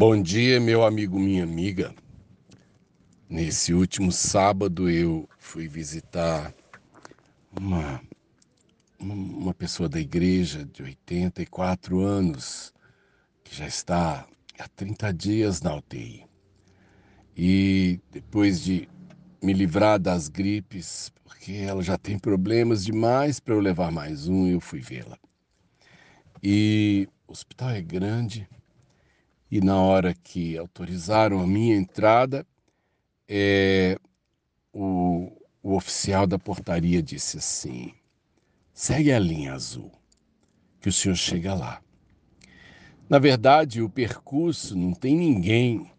Bom dia, meu amigo, minha amiga. Nesse último sábado eu fui visitar uma, uma pessoa da igreja de 84 anos, que já está há 30 dias na UTI. E depois de me livrar das gripes, porque ela já tem problemas demais para eu levar mais um, eu fui vê-la. E o hospital é grande, e na hora que autorizaram a minha entrada, é, o, o oficial da portaria disse assim: segue a linha azul, que o senhor chega lá. Na verdade, o percurso não tem ninguém,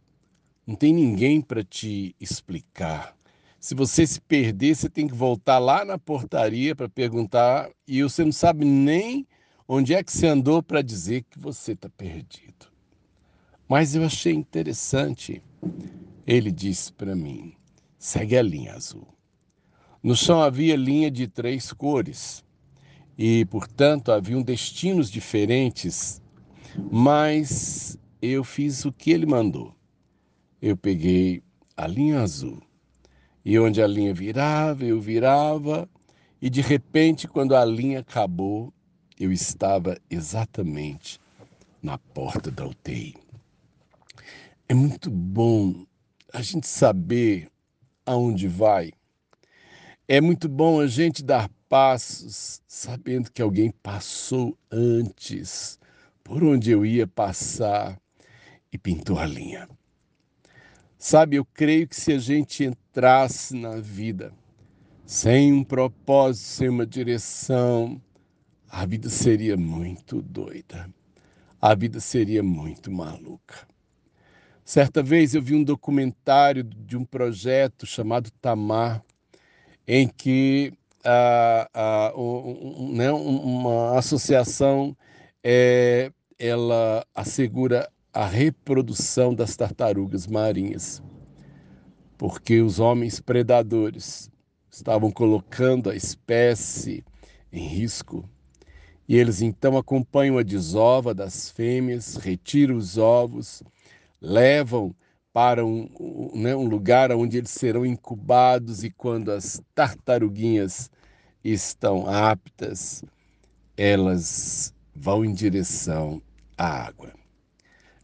não tem ninguém para te explicar. Se você se perder, você tem que voltar lá na portaria para perguntar e você não sabe nem onde é que você andou para dizer que você está perdido. Mas eu achei interessante. Ele disse para mim: segue a linha azul. No chão havia linha de três cores e, portanto, haviam destinos diferentes, mas eu fiz o que ele mandou. Eu peguei a linha azul e onde a linha virava, eu virava, e de repente, quando a linha acabou, eu estava exatamente na porta da UTI. É muito bom a gente saber aonde vai. É muito bom a gente dar passos sabendo que alguém passou antes por onde eu ia passar e pintou a linha. Sabe, eu creio que se a gente entrasse na vida sem um propósito, sem uma direção, a vida seria muito doida. A vida seria muito maluca. Certa vez eu vi um documentário de um projeto chamado Tamar, em que um, né, uma associação é, ela assegura a reprodução das tartarugas marinhas, porque os homens predadores estavam colocando a espécie em risco. E eles então acompanham a desova das fêmeas, retiram os ovos levam para um, né, um lugar onde eles serão incubados e quando as tartaruguinhas estão aptas, elas vão em direção à água.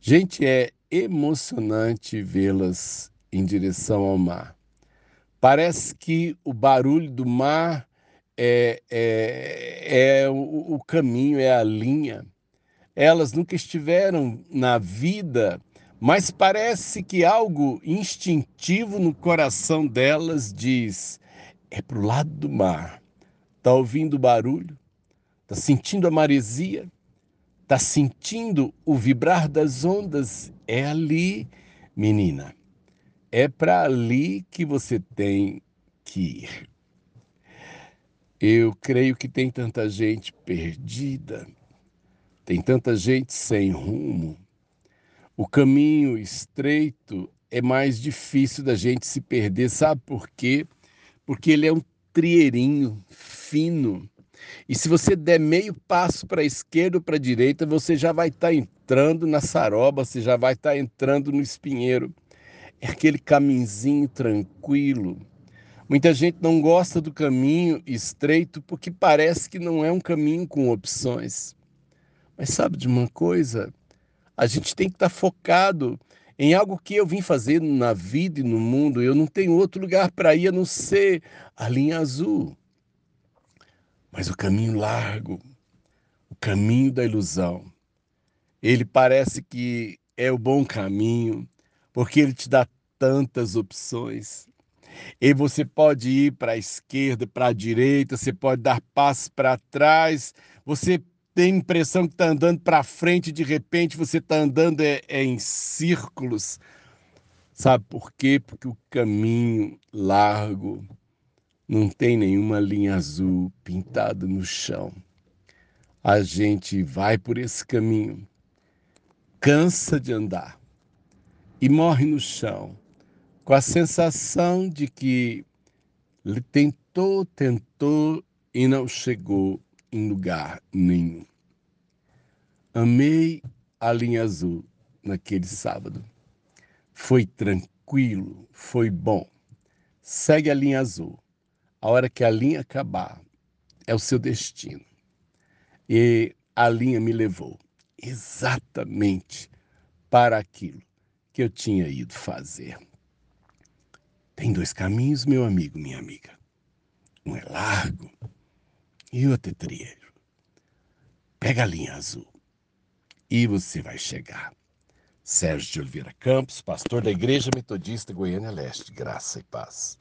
Gente, é emocionante vê-las em direção ao mar. Parece que o barulho do mar é, é, é o, o caminho, é a linha. Elas nunca estiveram na vida mas parece que algo instintivo no coração delas diz: é para o lado do mar. Está ouvindo o barulho? Está sentindo a maresia? Está sentindo o vibrar das ondas? É ali, menina. É para ali que você tem que ir. Eu creio que tem tanta gente perdida, tem tanta gente sem rumo o caminho estreito é mais difícil da gente se perder, sabe por quê? Porque ele é um trieirinho fino. E se você der meio passo para a esquerda ou para a direita, você já vai estar tá entrando na saroba, você já vai estar tá entrando no espinheiro. É aquele caminzinho tranquilo. Muita gente não gosta do caminho estreito porque parece que não é um caminho com opções. Mas sabe de uma coisa? A gente tem que estar tá focado em algo que eu vim fazer na vida e no mundo. Eu não tenho outro lugar para ir a não ser a linha azul. Mas o caminho largo, o caminho da ilusão, ele parece que é o bom caminho, porque ele te dá tantas opções. E você pode ir para a esquerda, para a direita, você pode dar passos para trás, você tem a impressão que está andando para frente, de repente você está andando é, é em círculos. Sabe por quê? Porque o caminho largo não tem nenhuma linha azul pintada no chão. A gente vai por esse caminho, cansa de andar e morre no chão, com a sensação de que tentou, tentou e não chegou em lugar nenhum. Amei a linha azul naquele sábado. Foi tranquilo, foi bom. Segue a linha azul. A hora que a linha acabar, é o seu destino. E a linha me levou exatamente para aquilo que eu tinha ido fazer. Tem dois caminhos, meu amigo, minha amiga. Um é largo e é trilho. Pega a linha azul e você vai chegar. Sérgio de Oliveira Campos, pastor da Igreja Metodista Goiânia Leste, graça e paz.